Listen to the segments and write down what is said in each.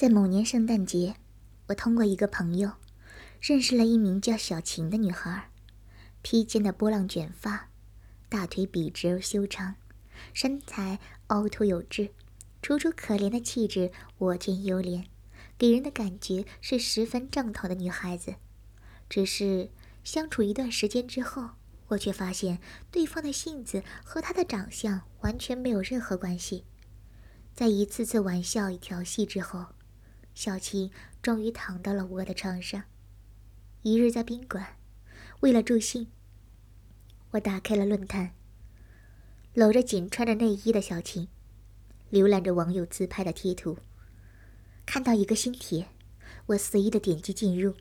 在某年圣诞节，我通过一个朋友，认识了一名叫小晴的女孩。披肩的波浪卷发，大腿笔直而修长，身材凹凸有致，楚楚可怜的气质，我见犹怜，给人的感觉是十分正统的女孩子。只是相处一段时间之后，我却发现对方的性子和她的长相完全没有任何关系。在一次次玩笑与调戏之后。小琴终于躺到了我的床上。一日在宾馆，为了助兴，我打开了论坛，搂着仅穿着内衣的小琴，浏览着网友自拍的贴图。看到一个新帖，我随意的点击进入，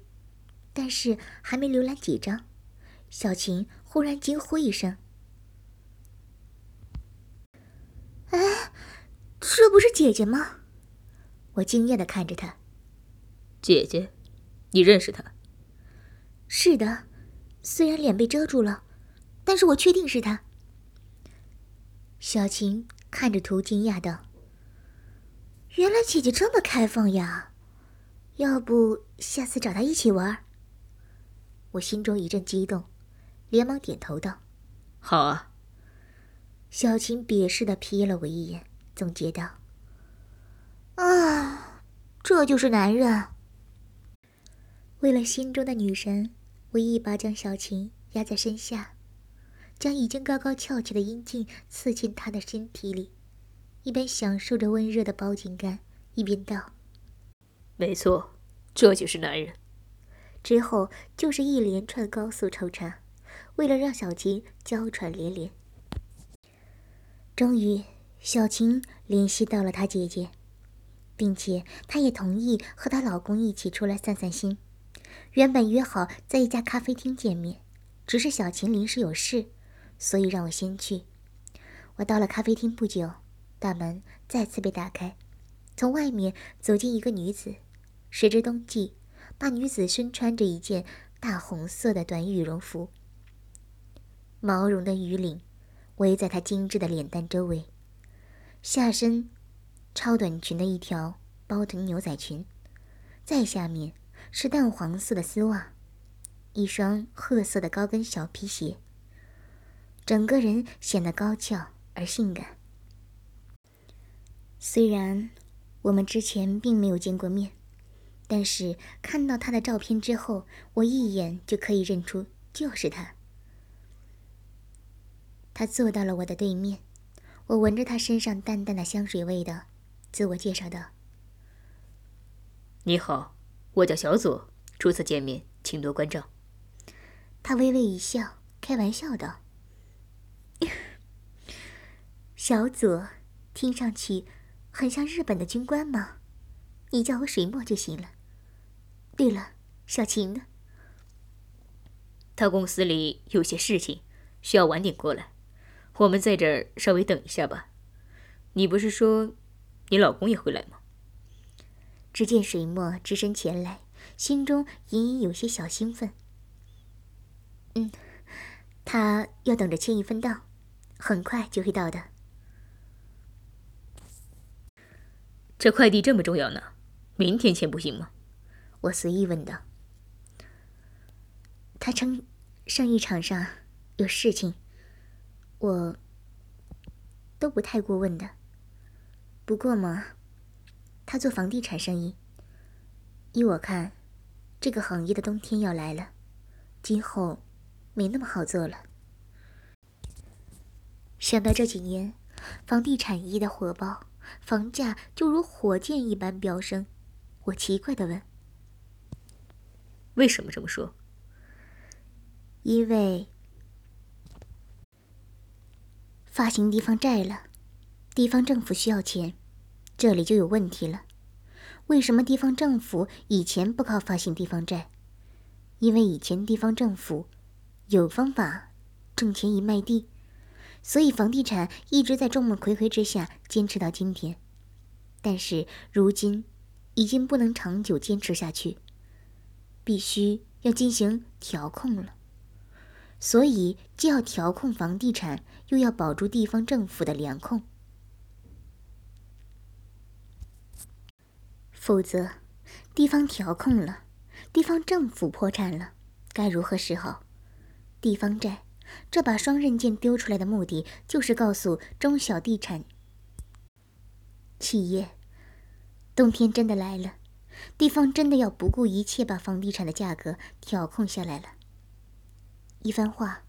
但是还没浏览几张，小晴忽然惊呼一声：“哎，这不是姐姐吗？”我惊讶的看着他，姐姐，你认识他？是的，虽然脸被遮住了，但是我确定是他。小琴看着图，惊讶道：“原来姐姐这么开放呀，要不下次找她一起玩？”我心中一阵激动，连忙点头道：“好啊。”小琴鄙视的瞥了我一眼，总结道。啊，这就是男人。为了心中的女神，我一把将小琴压在身下，将已经高高翘起的阴茎刺进她的身体里，一边享受着温热的包紧感，一边道：“没错，这就是男人。”之后就是一连串高速抽插，为了让小琴娇喘连连。终于，小琴联系到了她姐姐。并且她也同意和她老公一起出来散散心。原本约好在一家咖啡厅见面，只是小琴临时有事，所以让我先去。我到了咖啡厅不久，大门再次被打开，从外面走进一个女子。时值冬季，那女子身穿着一件大红色的短羽绒服，毛绒的羽领围在她精致的脸蛋周围，下身。超短裙的一条包臀牛仔裙，再下面是淡黄色的丝袜，一双褐色的高跟小皮鞋。整个人显得高翘而性感。虽然我们之前并没有见过面，但是看到他的照片之后，我一眼就可以认出就是他。他坐到了我的对面，我闻着他身上淡淡的香水味道。自我介绍道：“你好，我叫小左，初次见面，请多关照。”他微微一笑，开玩笑道：“ 小左，听上去很像日本的军官吗？你叫我水墨就行了。对了，小晴呢？他公司里有些事情，需要晚点过来，我们在这儿稍微等一下吧。你不是说……”你老公也会来吗？只见水墨只身前来，心中隐隐有些小兴奋。嗯，他要等着签一份到，很快就会到的。这快递这么重要呢，明天签不行吗？我随意问道。他称生意场上有事情，我都不太过问的。不过嘛，他做房地产生意。依我看，这个行业的冬天要来了，今后没那么好做了。想到这几年房地产业的火爆，房价就如火箭一般飙升，我奇怪的问：“为什么这么说？”因为发行地方债了，地方政府需要钱。这里就有问题了，为什么地方政府以前不靠发行地方债？因为以前地方政府有方法挣钱一卖地，所以房地产一直在众目睽睽之下坚持到今天。但是如今已经不能长久坚持下去，必须要进行调控了。所以既要调控房地产，又要保住地方政府的粮控。否则，地方调控了，地方政府破产了，该如何是好？地方债这把双刃剑丢出来的目的，就是告诉中小地产企业，冬天真的来了，地方真的要不顾一切把房地产的价格调控下来了。一番话，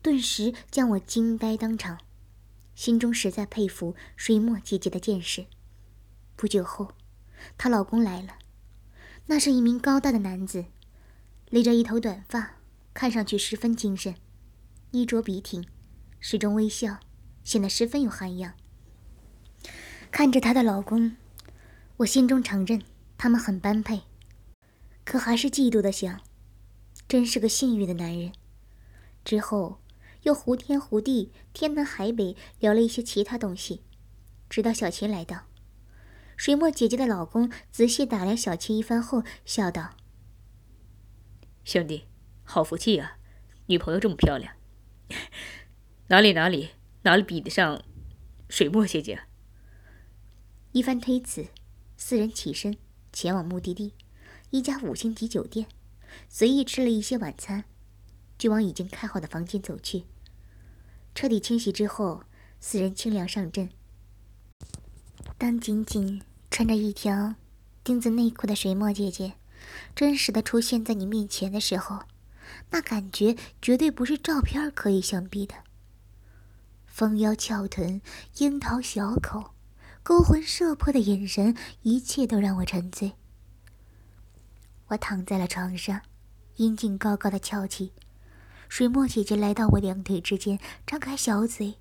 顿时将我惊呆当场，心中实在佩服水墨姐姐的见识。不久后。她老公来了，那是一名高大的男子，理着一头短发，看上去十分精神，衣着笔挺，始终微笑，显得十分有涵养。看着她的老公，我心中承认他们很般配，可还是嫉妒的想，真是个幸运的男人。之后又胡天胡地、天南海北聊了一些其他东西，直到小琴来到。水墨姐姐的老公仔细打量小七一番后，笑道：“兄弟，好福气啊，女朋友这么漂亮。哪里哪里哪里比得上水墨姐姐？”一番推辞，四人起身前往目的地，一家五星级酒店，随意吃了一些晚餐，就往已经开好的房间走去。彻底清洗之后，四人清凉上阵。当仅仅穿着一条钉子内裤的水墨姐姐真实的出现在你面前的时候，那感觉绝对不是照片可以相比的。丰腰翘臀、樱桃小口、勾魂摄魄的眼神，一切都让我沉醉。我躺在了床上，阴茎高高的翘起，水墨姐姐来到我两腿之间，张开小嘴，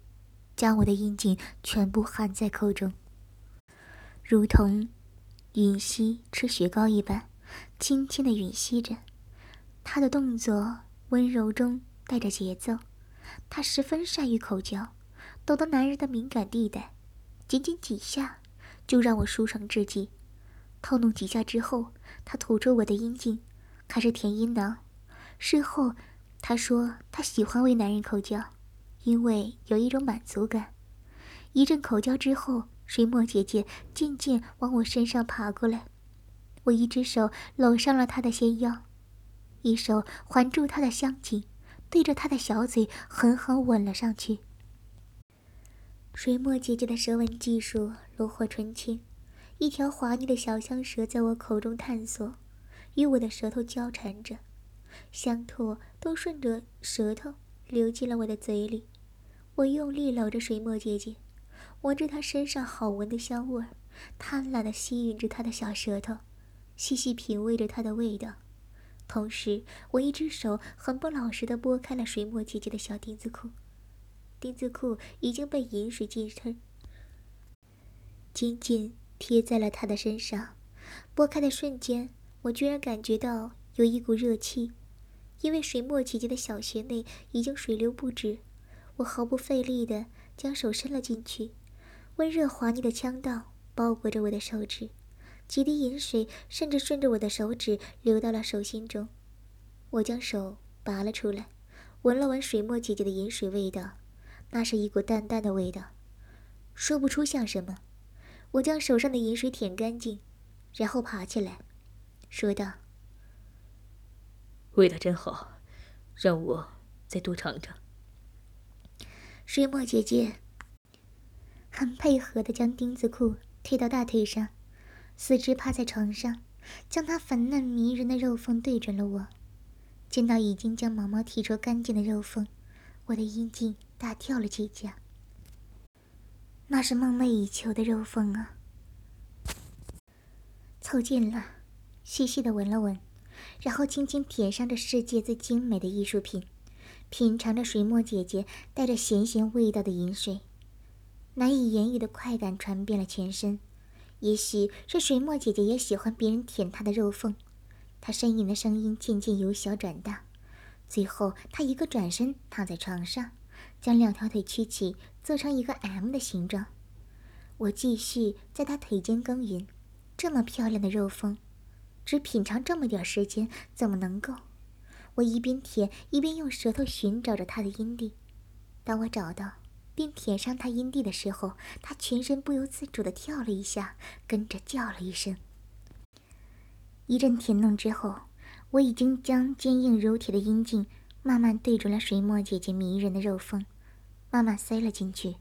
将我的阴茎全部含在口中。如同吮吸吃雪糕一般，轻轻的吮吸着。他的动作温柔中带着节奏，他十分善于口交，懂得男人的敏感地带，仅仅几下就让我舒爽至极。套弄几下之后，他吐出我的阴茎，开始舔阴囊。事后他说他喜欢为男人口交，因为有一种满足感。一阵口交之后。水墨姐姐渐渐往我身上爬过来，我一只手搂上了她的纤腰，一手环住她的香颈，对着她的小嘴狠狠吻了上去。水墨姐姐的舌吻技术炉火纯青，一条滑腻的小香舌在我口中探索，与我的舌头交缠着，香唾都顺着舌头流进了我的嘴里。我用力搂着水墨姐姐。闻着她身上好闻的香味儿，贪婪地吸引着她的小舌头，细细品味着她的味道。同时，我一只手很不老实地拨开了水墨姐姐的小丁字裤，丁字裤已经被饮水浸湿，紧紧贴在了她的身上。拨开的瞬间，我居然感觉到有一股热气，因为水墨姐姐的小穴内已经水流不止。我毫不费力地将手伸了进去。温热滑腻的腔道包裹着我的手指，几滴饮水甚至顺着我的手指流到了手心中。我将手拔了出来，闻了闻水墨姐姐的饮水味道，那是一股淡淡的味道，说不出像什么。我将手上的饮水舔干净，然后爬起来，说道：“味道真好，让我再多尝尝。”水墨姐姐。很配合的将丁字裤推到大腿上，四肢趴在床上，将她粉嫩迷人的肉缝对准了我。见到已经将毛毛剔除干净的肉缝，我的阴茎大跳了几下。那是梦寐以求的肉缝啊！凑近了，细细的闻了闻，然后轻轻舔上这世界最精美的艺术品，品尝着水墨姐姐带着咸咸味道的饮水。难以言喻的快感传遍了全身，也许是水墨姐姐也喜欢别人舔她的肉缝。她呻吟的声音渐渐由小转大，最后她一个转身躺在床上，将两条腿曲起，做成一个 M 的形状。我继续在她腿间耕耘，这么漂亮的肉缝，只品尝这么点时间怎么能够？我一边舔一边用舌头寻找着她的阴蒂，当我找到。并舔上他阴蒂的时候，他全身不由自主地跳了一下，跟着叫了一声。一阵甜弄之后，我已经将坚硬如铁的阴茎慢慢对准了水墨姐姐迷人的肉缝，慢慢塞了进去。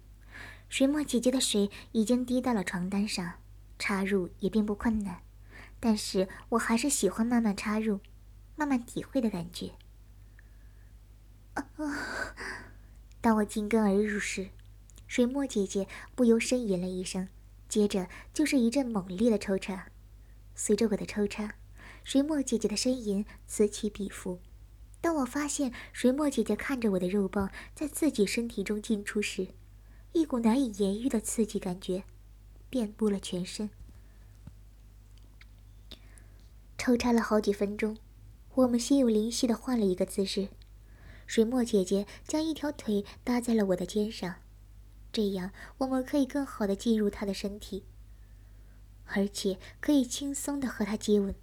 水墨姐姐的水已经滴到了床单上，插入也并不困难，但是我还是喜欢慢慢插入，慢慢体会的感觉。啊啊！当我进根而入时，水墨姐姐不由呻吟了一声，接着就是一阵猛烈的抽插。随着我的抽插，水墨姐姐的呻吟此起彼伏。当我发现水墨姐姐看着我的肉棒在自己身体中进出时，一股难以言喻的刺激感觉遍布了全身。抽插了好几分钟，我们心有灵犀的换了一个姿势。水墨姐姐将一条腿搭在了我的肩上，这样我们可以更好的进入她的身体，而且可以轻松的和她接吻。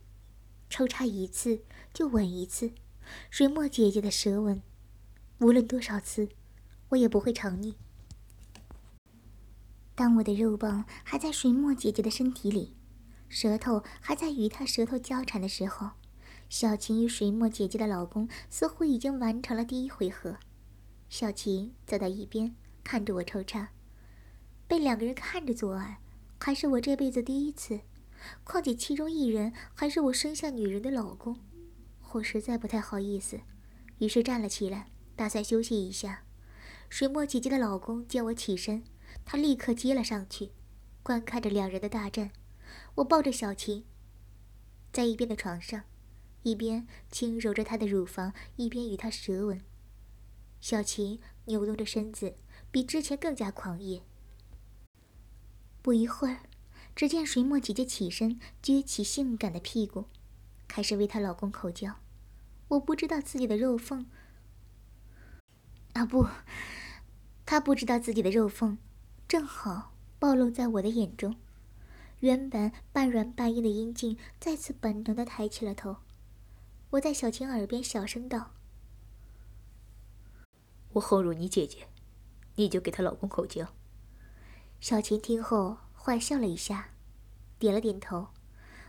抽插一次就吻一次，水墨姐姐的舌吻，无论多少次，我也不会尝腻。当我的肉棒还在水墨姐姐的身体里，舌头还在与她舌头交缠的时候，小琴与水墨姐姐的老公似乎已经完成了第一回合。小琴走到一边，看着我抽插，被两个人看着做爱，还是我这辈子第一次。况且其中一人还是我生下女人的老公，我实在不太好意思，于是站了起来，打算休息一下。水墨姐姐的老公见我起身。他立刻接了上去，观看着两人的大战。我抱着小琴，在一边的床上，一边轻揉着她的乳房，一边与她舌吻。小琴扭动着身子，比之前更加狂野。不一会儿，只见水墨姐姐起身，撅起性感的屁股，开始为她老公口交。我不知道自己的肉缝……啊不，她不知道自己的肉缝。正好暴露在我的眼中，原本半软半硬的阴茎再次本能的抬起了头。我在小琴耳边小声道：“我后入你姐姐，你就给她老公口交。”小琴听后坏笑了一下，点了点头。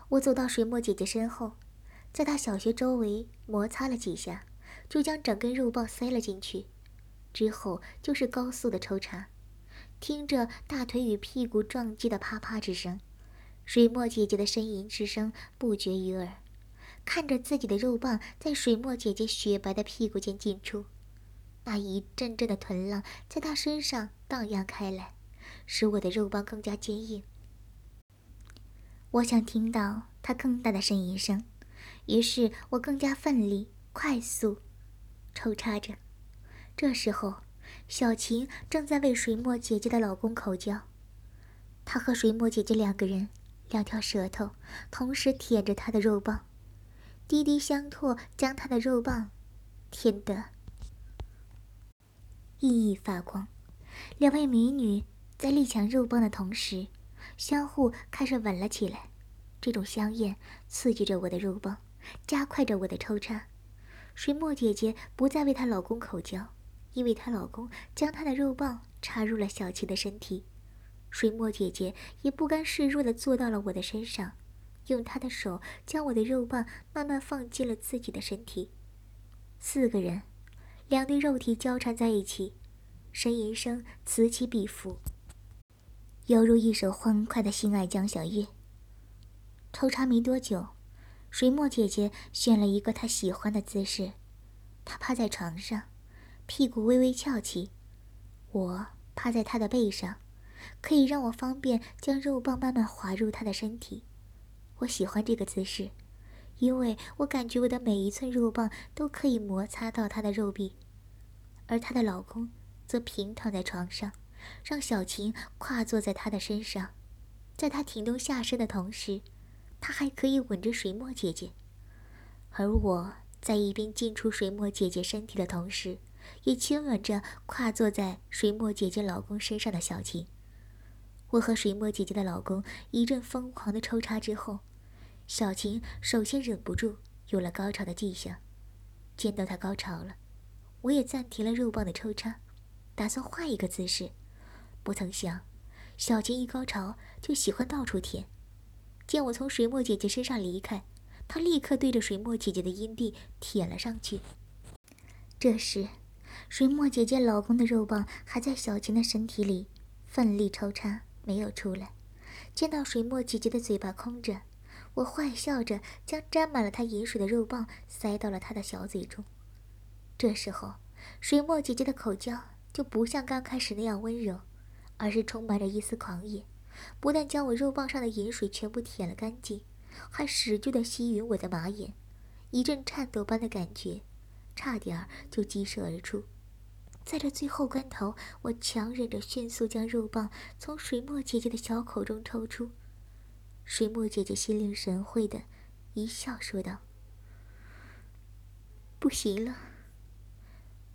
我走到水墨姐姐身后，在她小穴周围摩擦了几下，就将整根肉棒塞了进去，之后就是高速的抽插。听着大腿与屁股撞击的啪啪之声，水墨姐姐的呻吟之声不绝于耳。看着自己的肉棒在水墨姐姐雪白的屁股间进出，那一阵阵的臀浪在她身上荡漾开来，使我的肉棒更加坚硬。我想听到她更大的呻吟声，于是我更加奋力、快速抽插着。这时候。小琴正在为水墨姐姐的老公口交，她和水墨姐姐两个人，两条舌头同时舔着她的肉棒，滴滴相唾，将她的肉棒舔得熠熠发光。两位美女在力抢肉棒的同时，相互开始吻了起来。这种香艳刺激着我的肉棒，加快着我的抽插。水墨姐姐不再为她老公口交。因为她老公将她的肉棒插入了小琪的身体，水墨姐姐也不甘示弱地坐到了我的身上，用他的手将我的肉棒慢慢放进了自己的身体。四个人，两对肉体交缠在一起，呻吟声此起彼伏，犹如一首欢快的性爱交响乐。抽插没多久，水墨姐姐选了一个她喜欢的姿势，她趴在床上。屁股微微翘起，我趴在她的背上，可以让我方便将肉棒慢慢滑入她的身体。我喜欢这个姿势，因为我感觉我的每一寸肉棒都可以摩擦到她的肉壁。而她的老公则平躺在床上，让小琴跨坐在他的身上，在他挺动下身的同时，他还可以吻着水墨姐姐。而我在一边进出水墨姐姐身体的同时。也亲吻着跨坐在水墨姐姐老公身上的小琴。我和水墨姐姐的老公一阵疯狂的抽插之后，小琴首先忍不住有了高潮的迹象。见到她高潮了，我也暂停了肉棒的抽插，打算换一个姿势。不曾想，小琴一高潮就喜欢到处舔。见我从水墨姐姐身上离开，她立刻对着水墨姐姐的阴蒂舔了上去。这时，水墨姐姐老公的肉棒还在小晴的身体里奋力抽插，没有出来。见到水墨姐姐的嘴巴空着，我坏笑着将沾满了她饮水的肉棒塞到了她的小嘴中。这时候，水墨姐姐的口交就不像刚开始那样温柔，而是充满着一丝狂野。不但将我肉棒上的饮水全部舔了干净，还使劲地吸吮我的马眼，一阵颤抖般的感觉，差点就激射而出。在这最后关头，我强忍着，迅速将肉棒从水墨姐姐的小口中抽出。水墨姐姐心领神会的一笑，说道：“不行了。”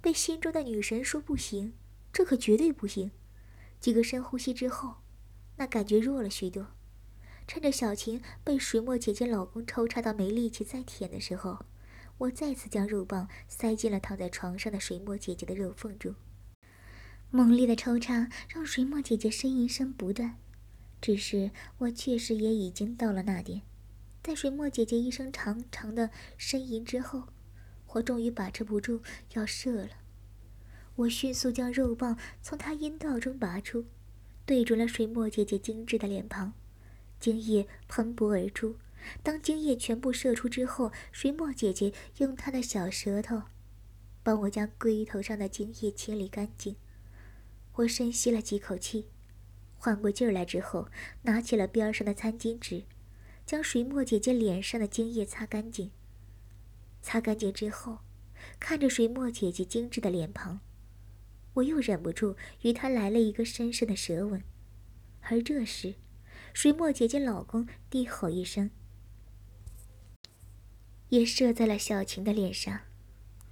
被心中的女神说不行，这可绝对不行。几个深呼吸之后。那感觉弱了许多。趁着小晴被水墨姐姐老公抽插到没力气再舔的时候，我再次将肉棒塞进了躺在床上的水墨姐姐的肉缝中。猛烈的抽插让水墨姐姐呻吟声不断，只是我确实也已经到了那点。在水墨姐姐一声长长的呻吟之后，我终于把持不住要射了。我迅速将肉棒从她阴道中拔出。对准了水墨姐姐精致的脸庞，精液喷薄而出。当精液全部射出之后，水墨姐姐用她的小舌头帮我将龟头上的精液清理干净。我深吸了几口气，缓过劲儿来之后，拿起了边上的餐巾纸，将水墨姐姐脸上的精液擦干净。擦干净之后，看着水墨姐姐精致的脸庞。我又忍不住与她来了一个深深的舌吻，而这时，水墨姐姐老公低吼一声，也射在了小晴的脸上。